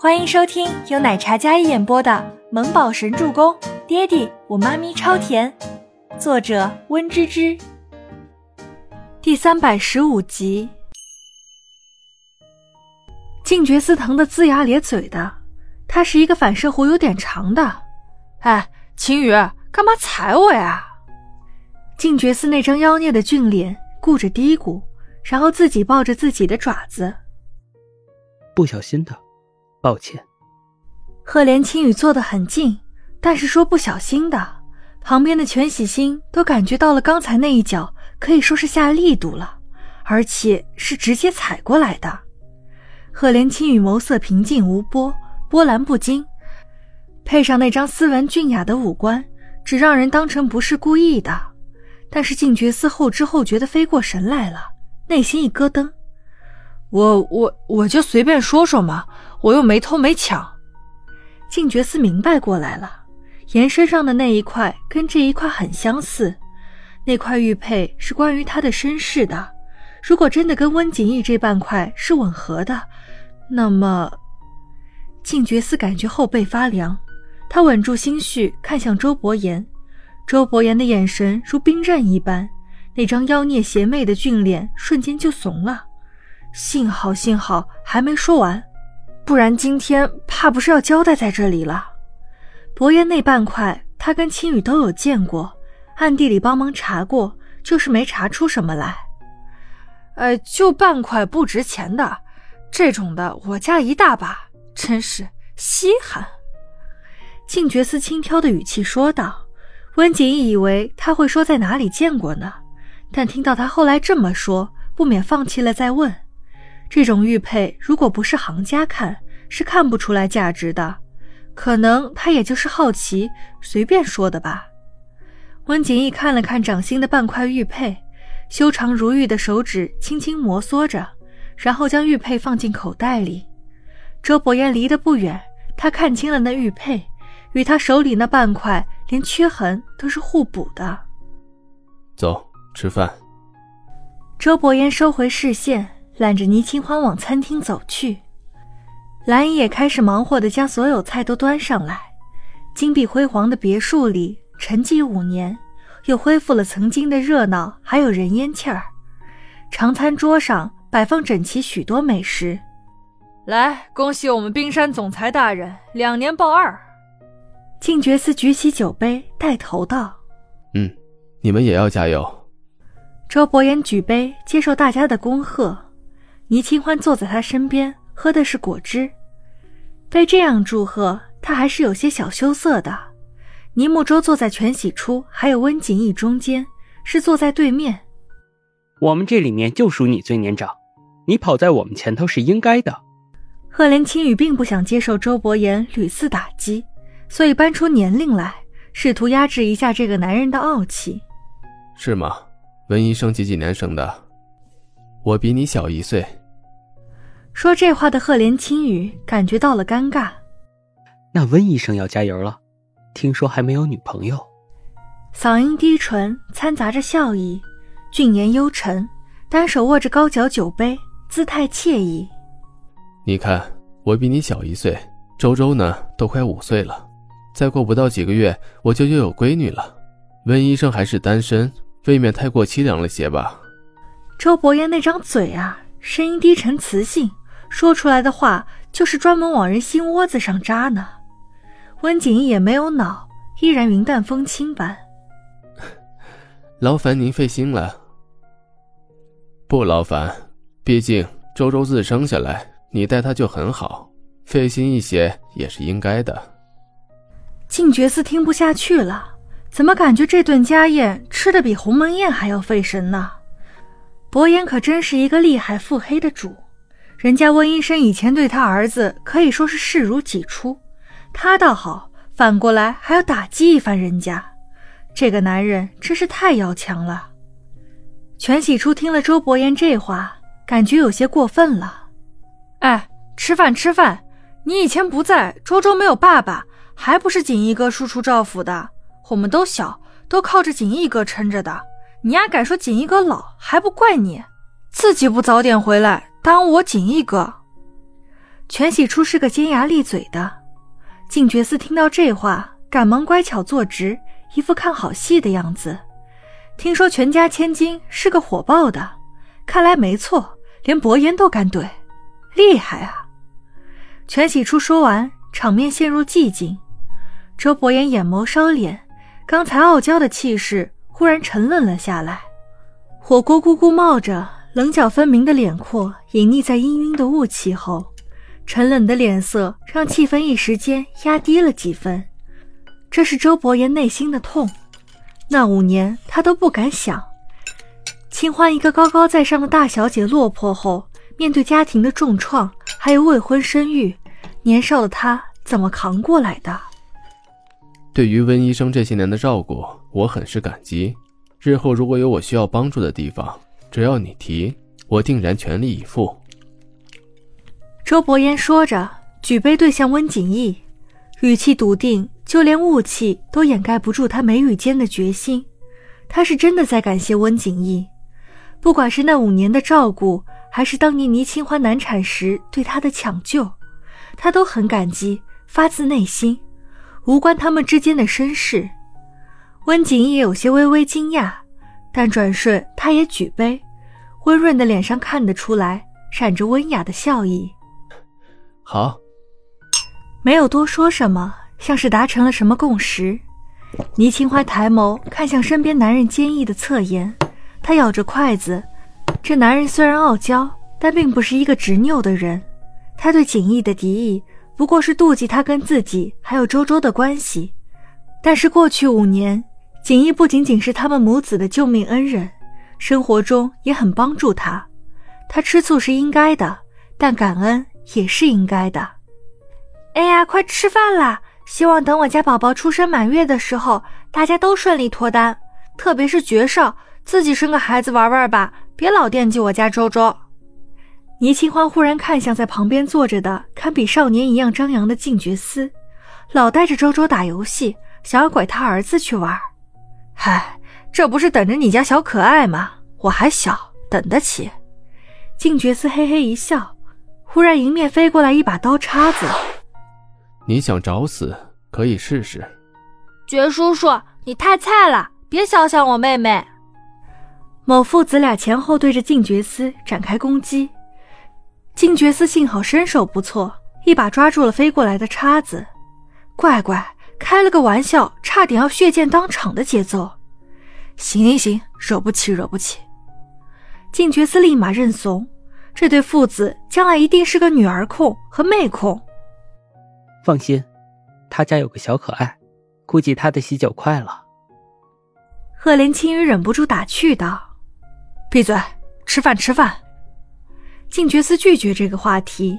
欢迎收听由奶茶嘉一演播的《萌宝神助攻》，爹地我妈咪超甜，作者温芝芝。第三百十五集，静觉司疼得龇牙咧嘴的，他是一个反射弧有点长的。哎，秦宇，干嘛踩我呀？静觉司那张妖孽的俊脸顾着嘀咕，然后自己抱着自己的爪子。不小心的。抱歉，赫连青羽坐得很近，但是说不小心的，旁边的全喜星都感觉到了刚才那一脚可以说是下力度了，而且是直接踩过来的。赫连青羽眸色平静无波，波澜不惊，配上那张斯文俊雅的五官，只让人当成不是故意的。但是静觉寺后知后觉的飞过神来了，内心一咯噔。我我我就随便说说嘛，我又没偷没抢。静觉寺明白过来了，颜身上的那一块跟这一块很相似，那块玉佩是关于他的身世的。如果真的跟温景逸这半块是吻合的，那么静觉寺感觉后背发凉，他稳住心绪，看向周伯言。周伯言的眼神如冰刃一般，那张妖孽邪魅的俊脸瞬间就怂了。幸好，幸好还没说完，不然今天怕不是要交代在这里了。伯爷那半块，他跟青羽都有见过，暗地里帮忙查过，就是没查出什么来。呃，就半块不值钱的，这种的我家一大把，真是稀罕。静觉寺轻佻的语气说道。温景逸以为他会说在哪里见过呢，但听到他后来这么说，不免放弃了再问。这种玉佩，如果不是行家看，是看不出来价值的。可能他也就是好奇，随便说的吧。温景逸看了看掌心的半块玉佩，修长如玉的手指轻轻摩挲着，然后将玉佩放进口袋里。周伯言离得不远，他看清了那玉佩，与他手里那半块连缺痕都是互补的。走，吃饭。周伯言收回视线。揽着倪清欢往餐厅走去，蓝姨也开始忙活的将所有菜都端上来。金碧辉煌的别墅里，沉寂五年，又恢复了曾经的热闹，还有人烟气儿。长餐桌上摆放整齐许多美食。来，恭喜我们冰山总裁大人两年报二。静觉寺举起酒杯，带头道：“嗯，你们也要加油。”周伯言举杯接受大家的恭贺。倪清欢坐在他身边，喝的是果汁。被这样祝贺，他还是有些小羞涩的。倪木舟坐在全喜初还有温景逸中间，是坐在对面。我们这里面就属你最年长，你跑在我们前头是应该的。赫连青羽并不想接受周伯言屡次打击，所以搬出年龄来，试图压制一下这个男人的傲气。是吗？温医生几几年生的？我比你小一岁。说这话的赫连青羽感觉到了尴尬。那温医生要加油了，听说还没有女朋友。嗓音低沉，掺杂着笑意，俊颜幽沉，单手握着高脚酒杯，姿态惬意。你看，我比你小一岁，周周呢都快五岁了，再过不到几个月，我就又有闺女了。温医生还是单身，未免太过凄凉了些吧？周伯言那张嘴啊，声音低沉磁性，说出来的话就是专门往人心窝子上扎呢。温景逸也没有恼，依然云淡风轻般。劳烦您费心了。不劳烦，毕竟周周自生下来，你待他就很好，费心一些也是应该的。静觉寺听不下去了，怎么感觉这顿家宴吃的比鸿门宴还要费神呢？伯颜可真是一个厉害腹黑的主，人家温医生以前对他儿子可以说是视如己出，他倒好，反过来还要打击一番人家。这个男人真是太要强了。全喜初听了周伯言这话，感觉有些过分了。哎，吃饭吃饭，你以前不在，周周没有爸爸，还不是锦衣哥叔叔照拂的？我们都小，都靠着锦衣哥撑着的。你丫敢说锦衣哥老还不怪你，自己不早点回来当我锦衣哥。全喜初是个尖牙利嘴的。静觉寺听到这话，赶忙乖巧坐直，一副看好戏的样子。听说全家千金是个火爆的，看来没错，连伯言都敢怼，厉害啊！全喜初说完，场面陷入寂静。周伯言眼眸收敛，刚才傲娇的气势忽然沉稳了下来。火锅咕咕冒着，棱角分明的脸廓隐匿在氤氲的雾气后，沉冷的脸色让气氛一时间压低了几分。这是周伯言内心的痛，那五年他都不敢想。清欢一个高高在上的大小姐落魄后，面对家庭的重创，还有未婚生育，年少的他怎么扛过来的？对于温医生这些年的照顾，我很是感激。日后如果有我需要帮助的地方，只要你提，我定然全力以赴。周伯言说着，举杯对向温景逸，语气笃定，就连雾气都掩盖不住他眉宇间的决心。他是真的在感谢温景逸，不管是那五年的照顾，还是当年倪清欢难产时对他的抢救，他都很感激，发自内心，无关他们之间的身世。温景逸有些微微惊讶，但转瞬他也举杯，温润的脸上看得出来闪着温雅的笑意。好，没有多说什么，像是达成了什么共识。倪清欢抬眸看向身边男人坚毅的侧颜，他咬着筷子。这男人虽然傲娇，但并不是一个执拗的人。他对景逸的敌意，不过是妒忌他跟自己还有周周的关系。但是过去五年。锦衣不仅仅是他们母子的救命恩人，生活中也很帮助他。他吃醋是应该的，但感恩也是应该的。哎呀，快吃饭啦！希望等我家宝宝出生满月的时候，大家都顺利脱单，特别是爵少，自己生个孩子玩玩吧，别老惦记我家周周。倪清欢忽然看向在旁边坐着的堪比少年一样张扬的静觉司，老带着周周打游戏，想要拐他儿子去玩。嗨，这不是等着你家小可爱吗？我还小，等得起。静觉寺嘿嘿一笑，忽然迎面飞过来一把刀叉子。你想找死，可以试试。觉叔叔，你太菜了，别小想我妹妹。某父子俩前后对着静觉司展开攻击。静觉司幸好身手不错，一把抓住了飞过来的叉子。乖乖。开了个玩笑，差点要血溅当场的节奏。行行行，惹不起，惹不起。静觉司立马认怂，这对父子将来一定是个女儿控和妹控。放心，他家有个小可爱，估计他的喜酒快了。赫连青羽忍不住打趣道：“闭嘴，吃饭吃饭。”静觉司拒绝这个话题。